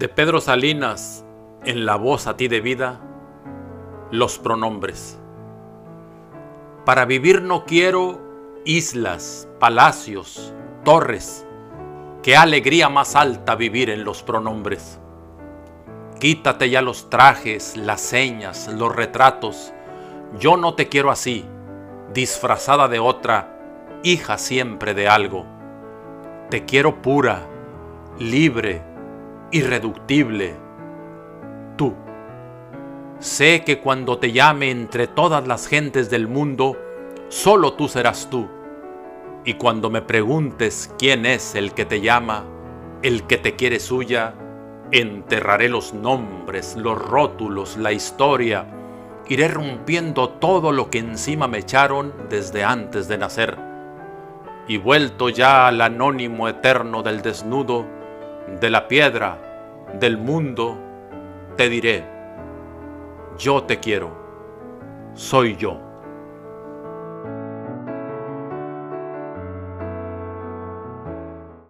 De Pedro Salinas, en la voz a ti de vida, los pronombres. Para vivir no quiero islas, palacios, torres. Qué alegría más alta vivir en los pronombres. Quítate ya los trajes, las señas, los retratos. Yo no te quiero así, disfrazada de otra, hija siempre de algo. Te quiero pura, libre, irreductible, tú. Sé que cuando te llame entre todas las gentes del mundo, solo tú serás tú. Y cuando me preguntes quién es el que te llama, el que te quiere suya, enterraré los nombres, los rótulos, la historia, iré rompiendo todo lo que encima me echaron desde antes de nacer. Y vuelto ya al anónimo eterno del desnudo, de la piedra, del mundo, te diré, yo te quiero, soy yo.